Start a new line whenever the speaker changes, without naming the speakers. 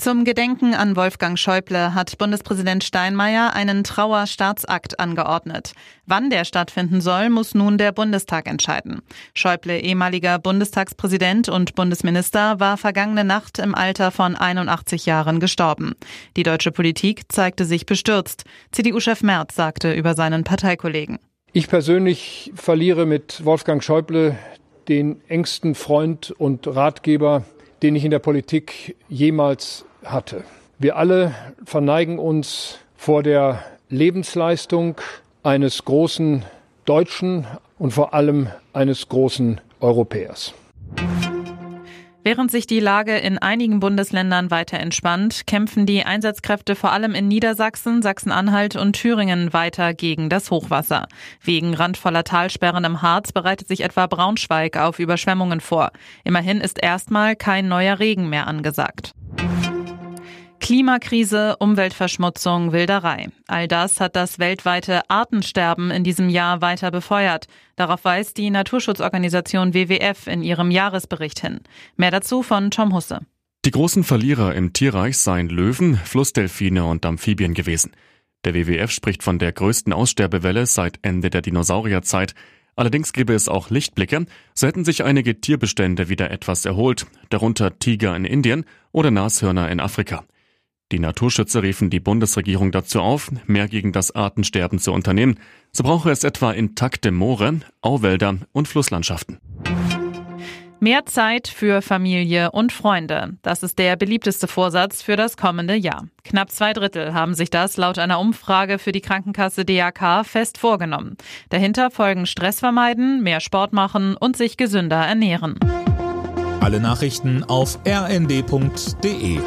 Zum Gedenken an Wolfgang Schäuble hat Bundespräsident Steinmeier einen Trauerstaatsakt angeordnet. Wann der stattfinden soll, muss nun der Bundestag entscheiden. Schäuble, ehemaliger Bundestagspräsident und Bundesminister, war vergangene Nacht im Alter von 81 Jahren gestorben. Die deutsche Politik zeigte sich bestürzt. CDU-Chef Merz sagte über seinen Parteikollegen.
Ich persönlich verliere mit Wolfgang Schäuble den engsten Freund und Ratgeber, den ich in der Politik jemals hatte. Wir alle verneigen uns vor der Lebensleistung eines großen Deutschen und vor allem eines großen Europäers.
Während sich die Lage in einigen Bundesländern weiter entspannt, kämpfen die Einsatzkräfte vor allem in Niedersachsen, Sachsen-Anhalt und Thüringen weiter gegen das Hochwasser. Wegen randvoller Talsperren im Harz bereitet sich etwa Braunschweig auf Überschwemmungen vor. Immerhin ist erstmal kein neuer Regen mehr angesagt. Klimakrise, Umweltverschmutzung, Wilderei. All das hat das weltweite Artensterben in diesem Jahr weiter befeuert. Darauf weist die Naturschutzorganisation WWF in ihrem Jahresbericht hin. Mehr dazu von Tom Husse.
Die großen Verlierer im Tierreich seien Löwen, Flussdelfine und Amphibien gewesen. Der WWF spricht von der größten Aussterbewelle seit Ende der Dinosaurierzeit. Allerdings gäbe es auch Lichtblicke, so hätten sich einige Tierbestände wieder etwas erholt, darunter Tiger in Indien oder Nashörner in Afrika. Die Naturschützer riefen die Bundesregierung dazu auf, mehr gegen das Artensterben zu unternehmen. So brauche es etwa intakte Moore, Auwälder und Flusslandschaften.
Mehr Zeit für Familie und Freunde. Das ist der beliebteste Vorsatz für das kommende Jahr. Knapp zwei Drittel haben sich das laut einer Umfrage für die Krankenkasse DAK fest vorgenommen. Dahinter folgen Stress vermeiden, mehr Sport machen und sich gesünder ernähren.
Alle Nachrichten auf rnd.de